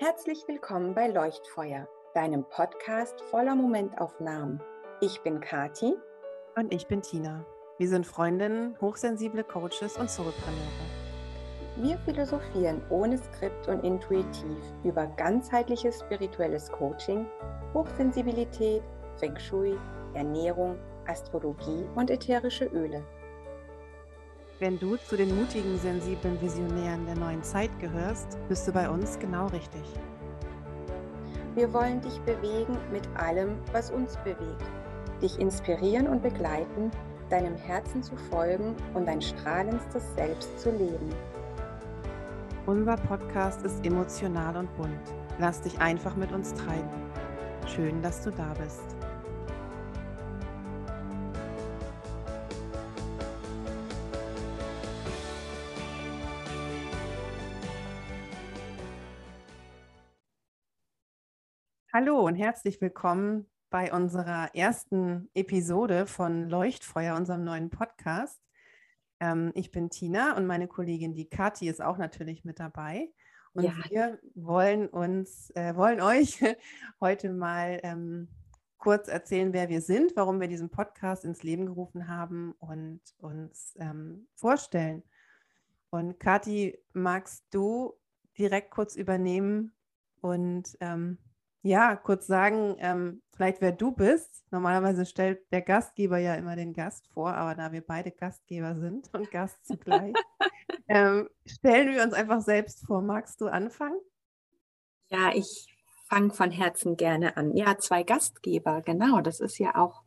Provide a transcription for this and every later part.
Herzlich willkommen bei Leuchtfeuer, deinem Podcast voller Momentaufnahmen. Ich bin Kati. Und ich bin Tina. Wir sind Freundinnen, hochsensible Coaches und Solopreneure. Wir philosophieren ohne Skript und intuitiv über ganzheitliches spirituelles Coaching, Hochsensibilität, Feng Shui, Ernährung, Astrologie und ätherische Öle. Wenn du zu den mutigen, sensiblen Visionären der neuen Zeit gehörst, bist du bei uns genau richtig. Wir wollen dich bewegen mit allem, was uns bewegt, dich inspirieren und begleiten, deinem Herzen zu folgen und dein strahlendstes Selbst zu leben. Unser Podcast ist emotional und bunt. Lass dich einfach mit uns treiben. Schön, dass du da bist. Hallo und herzlich willkommen bei unserer ersten Episode von Leuchtfeuer, unserem neuen Podcast. Ähm, ich bin Tina und meine Kollegin, die Kathi, ist auch natürlich mit dabei. Und ja. wir wollen uns, äh, wollen euch heute mal ähm, kurz erzählen, wer wir sind, warum wir diesen Podcast ins Leben gerufen haben und uns ähm, vorstellen. Und Kathi, magst du direkt kurz übernehmen und ähm, ja, kurz sagen, ähm, vielleicht wer du bist. Normalerweise stellt der Gastgeber ja immer den Gast vor, aber da wir beide Gastgeber sind und Gast zugleich, ähm, stellen wir uns einfach selbst vor. Magst du anfangen? Ja, ich fange von Herzen gerne an. Ja, zwei Gastgeber, genau. Das ist ja auch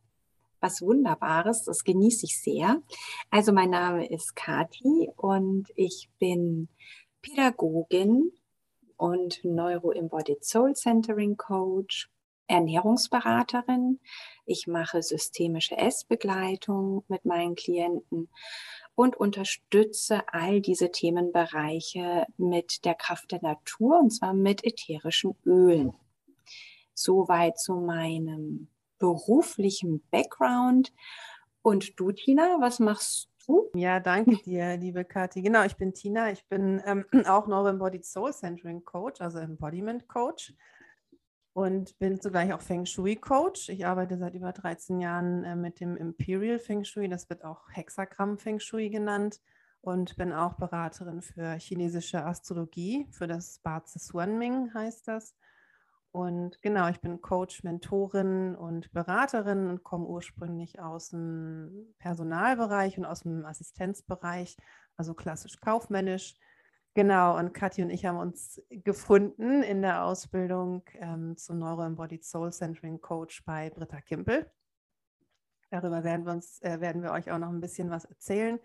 was Wunderbares. Das genieße ich sehr. Also mein Name ist Kati und ich bin Pädagogin und Neuro-Embodied Soul Centering Coach, Ernährungsberaterin. Ich mache systemische Essbegleitung mit meinen Klienten und unterstütze all diese Themenbereiche mit der Kraft der Natur und zwar mit ätherischen Ölen. Soweit zu meinem beruflichen Background. Und du, Tina, was machst du? Ja, danke dir, liebe Kathi. Genau, ich bin Tina. Ich bin ähm, auch Neuro-Embodied Soul Centering Coach, also Embodiment Coach. Und bin zugleich auch Feng Shui Coach. Ich arbeite seit über 13 Jahren äh, mit dem Imperial Feng Shui. Das wird auch Hexagramm Feng Shui genannt. Und bin auch Beraterin für chinesische Astrologie, für das Ba Suanming heißt das. Und genau, ich bin Coach, Mentorin und Beraterin und komme ursprünglich aus dem Personalbereich und aus dem Assistenzbereich, also klassisch kaufmännisch. Genau, und Kathi und ich haben uns gefunden in der Ausbildung ähm, zum Neuro-Embodied Soul Centering Coach bei Britta Kimpel. Darüber werden wir, uns, äh, werden wir euch auch noch ein bisschen was erzählen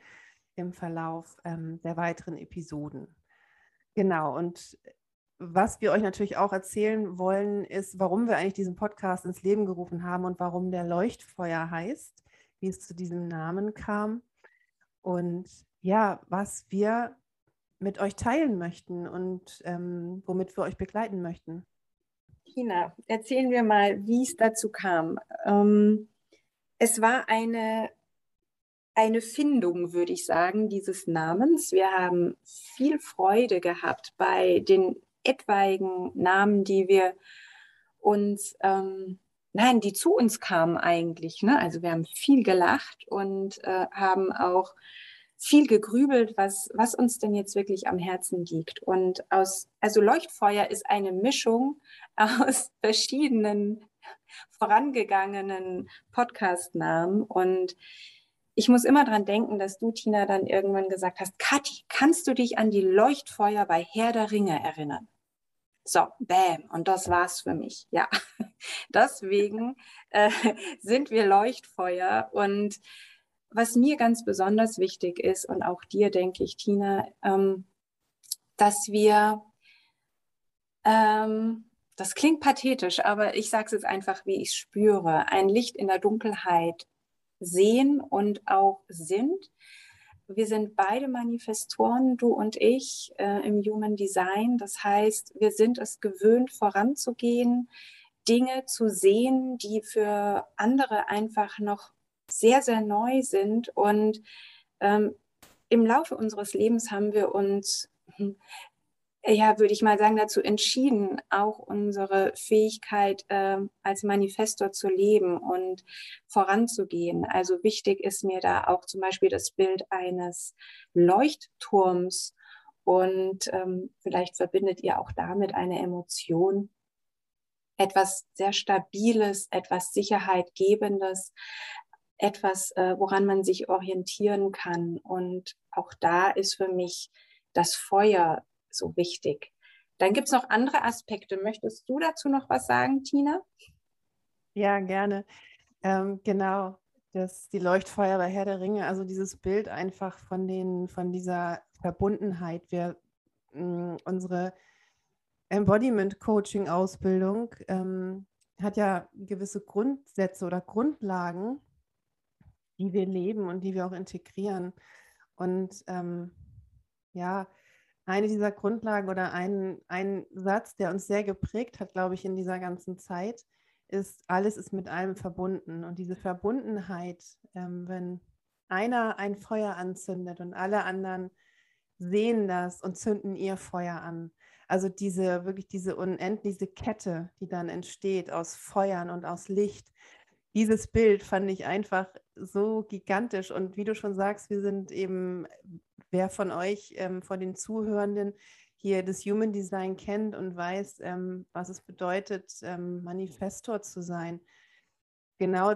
im Verlauf ähm, der weiteren Episoden. Genau, und was wir euch natürlich auch erzählen wollen, ist, warum wir eigentlich diesen Podcast ins Leben gerufen haben und warum der Leuchtfeuer heißt, wie es zu diesem Namen kam und ja, was wir mit euch teilen möchten und ähm, womit wir euch begleiten möchten. Tina, erzählen wir mal, wie es dazu kam. Ähm, es war eine, eine Findung, würde ich sagen, dieses Namens. Wir haben viel Freude gehabt bei den etwaigen Namen, die wir uns, ähm, nein, die zu uns kamen eigentlich. Ne? Also wir haben viel gelacht und äh, haben auch viel gegrübelt, was, was uns denn jetzt wirklich am Herzen liegt. Und aus, also Leuchtfeuer ist eine Mischung aus verschiedenen vorangegangenen Podcast-Namen und ich muss immer dran denken, dass du, Tina, dann irgendwann gesagt hast, Kathi, kannst du dich an die Leuchtfeuer bei Herr der Ringe erinnern? So, bam. Und das war's für mich. Ja, deswegen äh, sind wir Leuchtfeuer. Und was mir ganz besonders wichtig ist und auch dir, denke ich, Tina, ähm, dass wir, ähm, das klingt pathetisch, aber ich sage es jetzt einfach, wie ich spüre, ein Licht in der Dunkelheit sehen und auch sind wir sind beide Manifestoren, du und ich, äh, im Human Design. Das heißt, wir sind es gewöhnt, voranzugehen, Dinge zu sehen, die für andere einfach noch sehr, sehr neu sind. Und ähm, im Laufe unseres Lebens haben wir uns ja, würde ich mal sagen, dazu entschieden, auch unsere Fähigkeit äh, als Manifestor zu leben und voranzugehen. Also wichtig ist mir da auch zum Beispiel das Bild eines Leuchtturms und ähm, vielleicht verbindet ihr auch damit eine Emotion, etwas sehr Stabiles, etwas Sicherheitgebendes, etwas, äh, woran man sich orientieren kann. Und auch da ist für mich das Feuer so wichtig. Dann gibt es noch andere Aspekte. Möchtest du dazu noch was sagen, Tina? Ja, gerne. Ähm, genau, das, die Leuchtfeuer bei Herr der Ringe, also dieses Bild einfach von, den, von dieser Verbundenheit. Wir, mh, mm, unsere Embodiment-Coaching-Ausbildung ähm, hat ja gewisse Grundsätze oder Grundlagen, die wir leben und die wir auch integrieren. Und ähm, ja, eine dieser Grundlagen oder ein, ein Satz, der uns sehr geprägt hat, glaube ich, in dieser ganzen Zeit, ist, alles ist mit allem verbunden. Und diese Verbundenheit, ähm, wenn einer ein Feuer anzündet und alle anderen sehen das und zünden ihr Feuer an. Also diese wirklich diese unendliche Kette, die dann entsteht aus Feuern und aus Licht. Dieses Bild fand ich einfach so gigantisch. Und wie du schon sagst, wir sind eben wer von euch, ähm, von den Zuhörenden, hier das Human Design kennt und weiß, ähm, was es bedeutet, ähm, Manifestor zu sein. Genau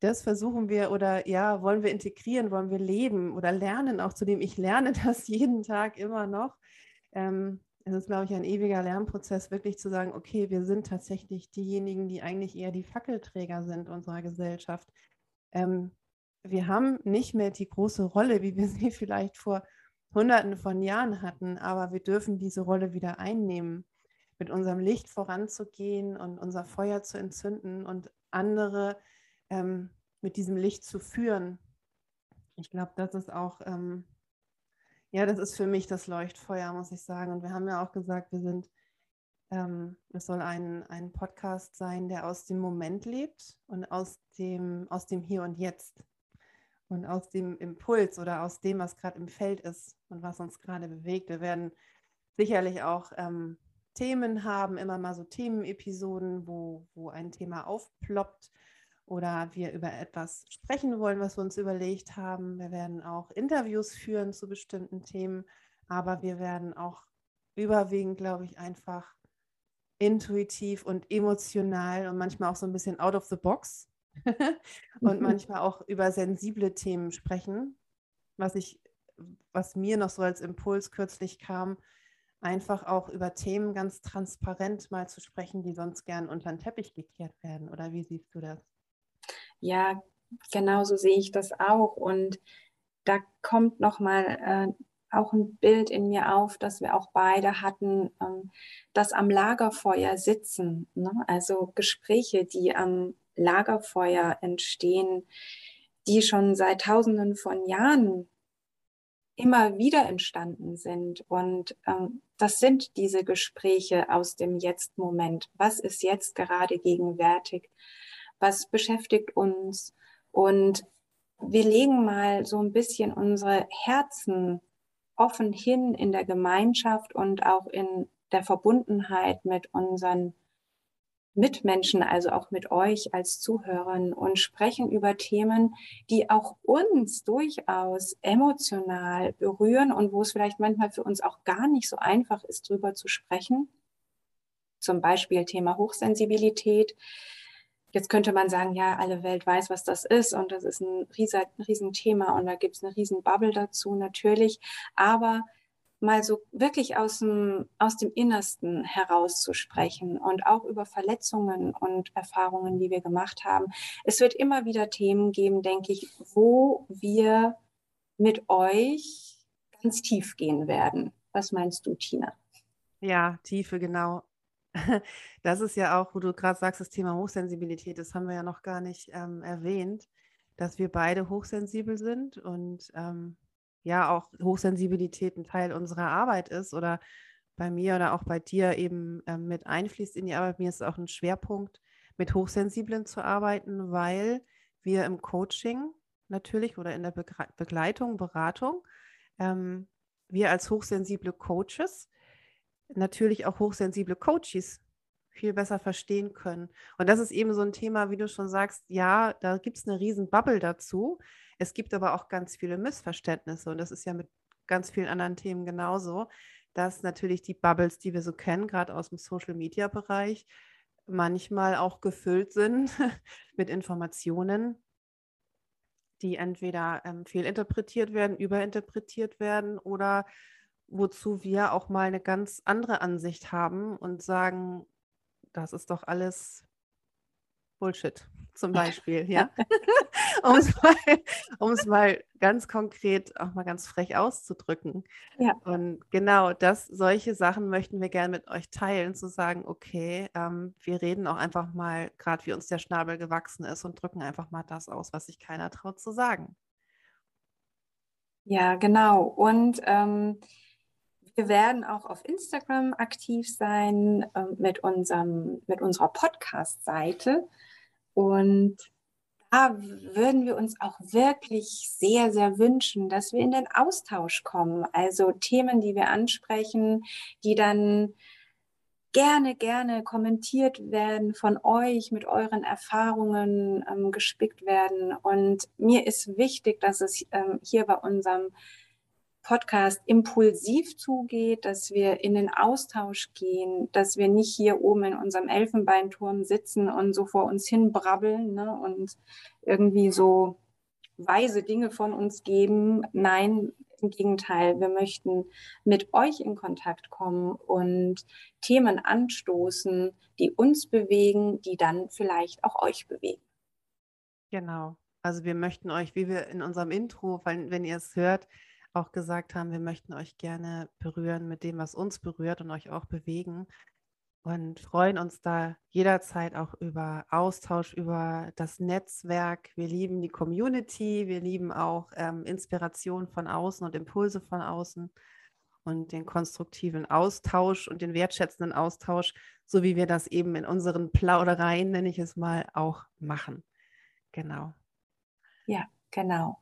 das versuchen wir oder ja, wollen wir integrieren, wollen wir leben oder lernen, auch zu dem ich lerne das jeden Tag immer noch. Ähm, es ist, glaube ich, ein ewiger Lernprozess, wirklich zu sagen, okay, wir sind tatsächlich diejenigen, die eigentlich eher die Fackelträger sind unserer Gesellschaft. Ähm, wir haben nicht mehr die große Rolle, wie wir sie vielleicht vor Hunderten von Jahren hatten, aber wir dürfen diese Rolle wieder einnehmen, mit unserem Licht voranzugehen und unser Feuer zu entzünden und andere ähm, mit diesem Licht zu führen. Ich glaube, das ist auch, ähm, ja, das ist für mich das Leuchtfeuer, muss ich sagen. Und wir haben ja auch gesagt, wir sind, ähm, es soll ein, ein Podcast sein, der aus dem Moment lebt und aus dem, aus dem Hier und Jetzt. Und aus dem Impuls oder aus dem, was gerade im Feld ist und was uns gerade bewegt. Wir werden sicherlich auch ähm, Themen haben, immer mal so Themenepisoden, wo, wo ein Thema aufploppt oder wir über etwas sprechen wollen, was wir uns überlegt haben. Wir werden auch Interviews führen zu bestimmten Themen, aber wir werden auch überwiegend, glaube ich, einfach intuitiv und emotional und manchmal auch so ein bisschen out of the box und manchmal auch über sensible Themen sprechen, was ich, was mir noch so als Impuls kürzlich kam, einfach auch über Themen ganz transparent mal zu sprechen, die sonst gern unter den Teppich gekehrt werden. Oder wie siehst du das? Ja, genau so sehe ich das auch. Und da kommt noch mal äh, auch ein Bild in mir auf, das wir auch beide hatten, ähm, das am Lagerfeuer sitzen. Ne? Also Gespräche, die am Lagerfeuer entstehen, die schon seit Tausenden von Jahren immer wieder entstanden sind. Und ähm, das sind diese Gespräche aus dem Jetzt-Moment. Was ist jetzt gerade gegenwärtig? Was beschäftigt uns? Und wir legen mal so ein bisschen unsere Herzen offen hin in der Gemeinschaft und auch in der Verbundenheit mit unseren Mitmenschen, also auch mit euch als Zuhörern und sprechen über Themen, die auch uns durchaus emotional berühren und wo es vielleicht manchmal für uns auch gar nicht so einfach ist, drüber zu sprechen. Zum Beispiel Thema Hochsensibilität. Jetzt könnte man sagen, ja, alle Welt weiß, was das ist und das ist ein riesen, riesen Thema und da gibt es eine riesen Bubble dazu natürlich. Aber mal so wirklich aus dem, aus dem Innersten herauszusprechen und auch über Verletzungen und Erfahrungen, die wir gemacht haben. Es wird immer wieder Themen geben, denke ich, wo wir mit euch ganz tief gehen werden. Was meinst du, Tina? Ja, Tiefe, genau. Das ist ja auch, wo du gerade sagst, das Thema Hochsensibilität, das haben wir ja noch gar nicht ähm, erwähnt, dass wir beide hochsensibel sind und ähm, ja auch Hochsensibilität ein Teil unserer Arbeit ist oder bei mir oder auch bei dir eben ähm, mit einfließt in die Arbeit. Mir ist auch ein Schwerpunkt, mit Hochsensiblen zu arbeiten, weil wir im Coaching natürlich oder in der Begleitung, Beratung, ähm, wir als hochsensible Coaches natürlich auch hochsensible Coaches viel besser verstehen können. Und das ist eben so ein Thema, wie du schon sagst, ja, da gibt es eine riesen Bubble dazu. Es gibt aber auch ganz viele Missverständnisse und das ist ja mit ganz vielen anderen Themen genauso, dass natürlich die Bubbles, die wir so kennen, gerade aus dem Social-Media-Bereich, manchmal auch gefüllt sind mit Informationen, die entweder ähm, fehlinterpretiert werden, überinterpretiert werden oder wozu wir auch mal eine ganz andere Ansicht haben und sagen, das ist doch alles Bullshit zum Beispiel, ja. um es mal, mal, ganz konkret, auch mal ganz frech auszudrücken. Ja. Und genau das, solche Sachen möchten wir gerne mit euch teilen, zu sagen, okay, ähm, wir reden auch einfach mal, gerade wie uns der Schnabel gewachsen ist und drücken einfach mal das aus, was sich keiner traut zu sagen. Ja, genau. Und ähm, wir werden auch auf Instagram aktiv sein äh, mit, unserem, mit unserer Podcast-Seite. Und da würden wir uns auch wirklich sehr, sehr wünschen, dass wir in den Austausch kommen. Also Themen, die wir ansprechen, die dann gerne, gerne kommentiert werden von euch, mit euren Erfahrungen ähm, gespickt werden. Und mir ist wichtig, dass es ähm, hier bei unserem Podcast impulsiv zugeht, dass wir in den Austausch gehen, dass wir nicht hier oben in unserem Elfenbeinturm sitzen und so vor uns hin brabbeln ne, und irgendwie so weise Dinge von uns geben. Nein, im Gegenteil, wir möchten mit euch in Kontakt kommen und Themen anstoßen, die uns bewegen, die dann vielleicht auch euch bewegen. Genau. Also wir möchten euch, wie wir in unserem Intro, wenn ihr es hört, auch gesagt haben, wir möchten euch gerne berühren mit dem, was uns berührt und euch auch bewegen und freuen uns da jederzeit auch über Austausch, über das Netzwerk. Wir lieben die Community, wir lieben auch ähm, Inspiration von außen und Impulse von außen und den konstruktiven Austausch und den wertschätzenden Austausch, so wie wir das eben in unseren Plaudereien, nenne ich es mal, auch machen. Genau. Ja, Genau.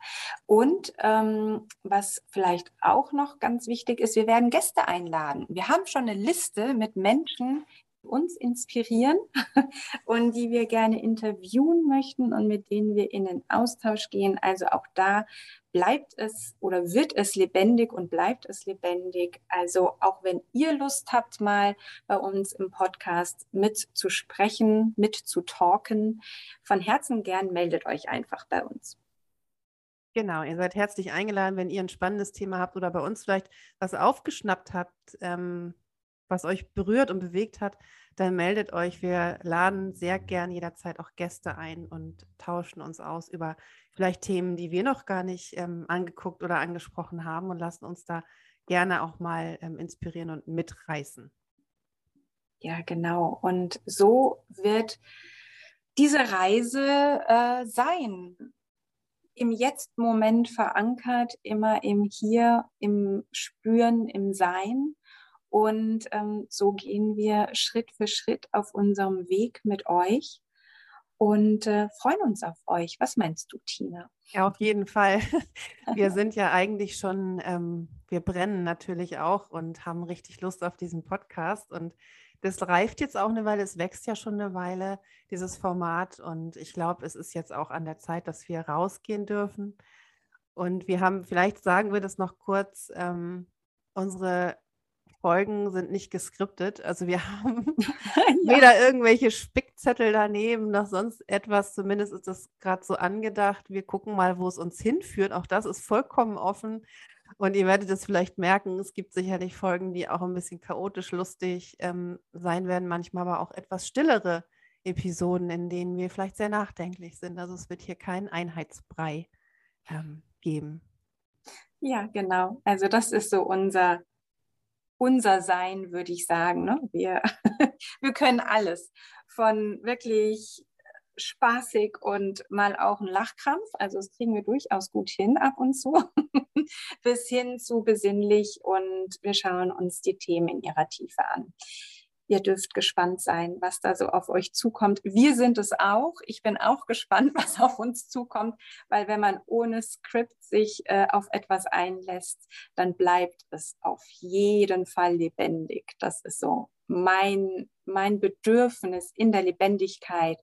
Und ähm, was vielleicht auch noch ganz wichtig ist, wir werden Gäste einladen. Wir haben schon eine Liste mit Menschen, die uns inspirieren und die wir gerne interviewen möchten und mit denen wir in den Austausch gehen. Also auch da bleibt es oder wird es lebendig und bleibt es lebendig. Also auch wenn ihr Lust habt, mal bei uns im Podcast mitzusprechen, mitzutalken, von Herzen gern meldet euch einfach bei uns. Genau, ihr seid herzlich eingeladen, wenn ihr ein spannendes Thema habt oder bei uns vielleicht was aufgeschnappt habt, ähm, was euch berührt und bewegt hat, dann meldet euch. Wir laden sehr gern jederzeit auch Gäste ein und tauschen uns aus über vielleicht Themen, die wir noch gar nicht ähm, angeguckt oder angesprochen haben und lassen uns da gerne auch mal ähm, inspirieren und mitreißen. Ja, genau. Und so wird diese Reise äh, sein im Jetzt-Moment verankert, immer im Hier, im Spüren, im Sein. Und ähm, so gehen wir Schritt für Schritt auf unserem Weg mit euch und äh, freuen uns auf euch. Was meinst du, Tina? Ja, auf jeden Fall. Wir sind ja eigentlich schon, ähm, wir brennen natürlich auch und haben richtig Lust auf diesen Podcast. Und das reift jetzt auch eine Weile, es wächst ja schon eine Weile, dieses Format. Und ich glaube, es ist jetzt auch an der Zeit, dass wir rausgehen dürfen. Und wir haben, vielleicht sagen wir das noch kurz, ähm, unsere Folgen sind nicht geskriptet. Also wir haben ja. weder irgendwelche Spickzettel daneben noch sonst etwas. Zumindest ist das gerade so angedacht. Wir gucken mal, wo es uns hinführt. Auch das ist vollkommen offen. Und ihr werdet es vielleicht merken, es gibt sicherlich Folgen, die auch ein bisschen chaotisch lustig ähm, sein werden, manchmal aber auch etwas stillere Episoden, in denen wir vielleicht sehr nachdenklich sind. Also es wird hier keinen Einheitsbrei ähm, geben. Ja, genau. Also das ist so unser, unser Sein, würde ich sagen. Ne? Wir, wir können alles. Von wirklich spaßig und mal auch ein Lachkrampf. Also das kriegen wir durchaus gut hin ab und zu, bis hin zu besinnlich und wir schauen uns die Themen in ihrer Tiefe an. Ihr dürft gespannt sein, was da so auf euch zukommt. Wir sind es auch. Ich bin auch gespannt, was auf uns zukommt, weil wenn man ohne Skript sich äh, auf etwas einlässt, dann bleibt es auf jeden Fall lebendig. Das ist so mein, mein Bedürfnis in der Lebendigkeit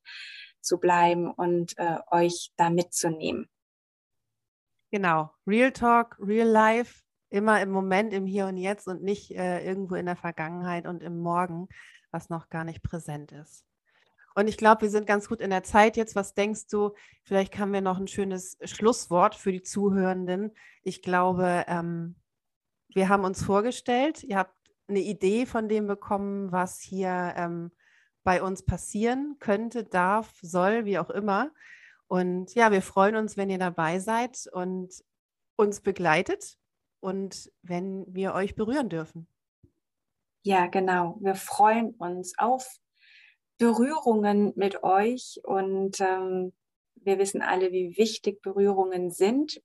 zu bleiben und äh, euch da mitzunehmen. Genau, Real Talk, Real Life, immer im Moment, im Hier und Jetzt und nicht äh, irgendwo in der Vergangenheit und im Morgen, was noch gar nicht präsent ist. Und ich glaube, wir sind ganz gut in der Zeit jetzt. Was denkst du? Vielleicht haben wir noch ein schönes Schlusswort für die Zuhörenden. Ich glaube, ähm, wir haben uns vorgestellt. Ihr habt eine Idee von dem bekommen, was hier ähm, bei uns passieren könnte, darf, soll, wie auch immer. Und ja, wir freuen uns, wenn ihr dabei seid und uns begleitet und wenn wir euch berühren dürfen. Ja, genau. Wir freuen uns auf Berührungen mit euch und ähm, wir wissen alle, wie wichtig Berührungen sind.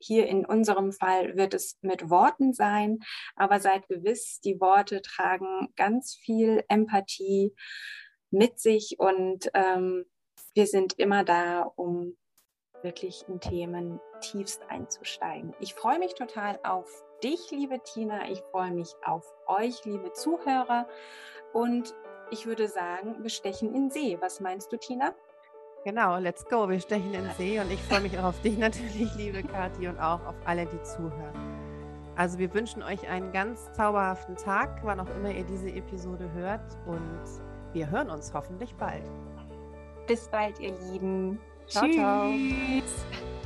Hier in unserem Fall wird es mit Worten sein, aber seid gewiss, die Worte tragen ganz viel Empathie mit sich und ähm, wir sind immer da, um wirklich in Themen tiefst einzusteigen. Ich freue mich total auf dich, liebe Tina. Ich freue mich auf euch, liebe Zuhörer. Und ich würde sagen, wir stechen in See. Was meinst du, Tina? Genau, let's go. Wir stechen in See und ich freue mich auch auf dich natürlich, liebe Kathi, und auch auf alle, die zuhören. Also wir wünschen euch einen ganz zauberhaften Tag, wann auch immer ihr diese Episode hört und wir hören uns hoffentlich bald. Bis bald, ihr Lieben. Ciao, Tschüss. ciao.